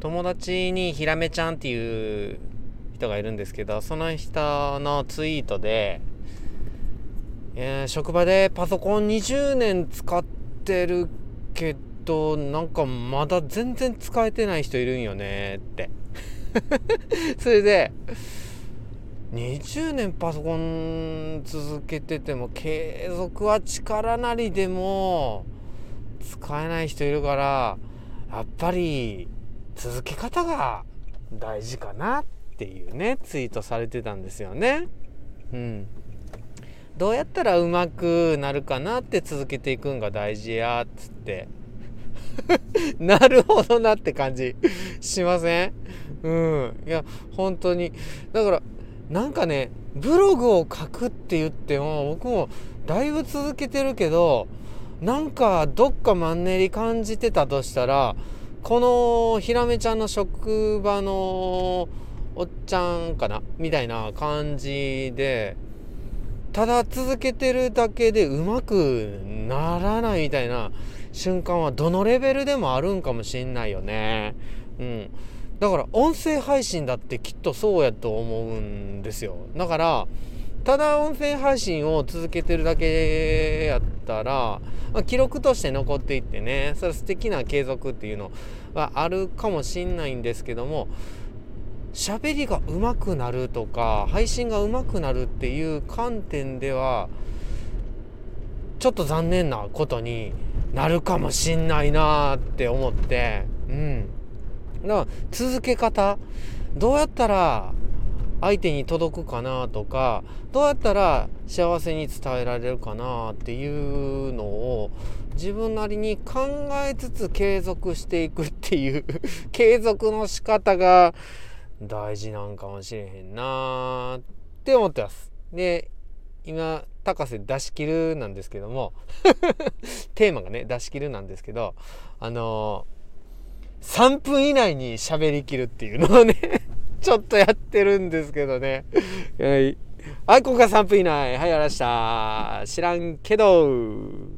友達にひらめちゃんっていう人がいるんですけどその人のツイートで、え、職場でパソコン20年使ってるけどなんかまだ全然使えてない人いるんよねって。それで20年パソコン続けてても継続は力なりでも使えない人いるからやっぱり続け方が大事かなっていうねツイートされてたんですよね。うん、どうやったらうまくなるかなって続けていくんが大事やっつって。なるほどなって感じしません？うん。いや本当に。だからなんかねブログを書くって言っても僕もだいぶ続けてるけどなんかどっかマンネリ感じてたとしたらこのひらめちゃんの職場のおっちゃんかなみたいな感じでただ続けてるだけでうまくならないみたいな瞬間はどのレベルでもあるんかもしんないよね。うん。だから音声配信だってきっとそうやと思うんですよ。だからただ音声配信を続けてるだけやったら、まあ、記録として残っていってねそれ素敵な継続っていうのはあるかもしんないんですけども喋りが上手くなるとか配信が上手くなるっていう観点ではちょっと残念なことになるかもしんないなって思ってうん。だから続け方どうやったら相手に届くかなとかどうやったら幸せに伝えられるかなっていうのを自分なりに考えつつ継続していくっていう 継続の仕方が大事なんかもしれへんなって思ってます。で今高瀬出し切るなんですけども テーマがね出し切るなんですけどあのー、3分以内に喋りきるっていうのをねちょっとやってるんですけどね。はい。はい今回3分以内はいやらした。知らんけど。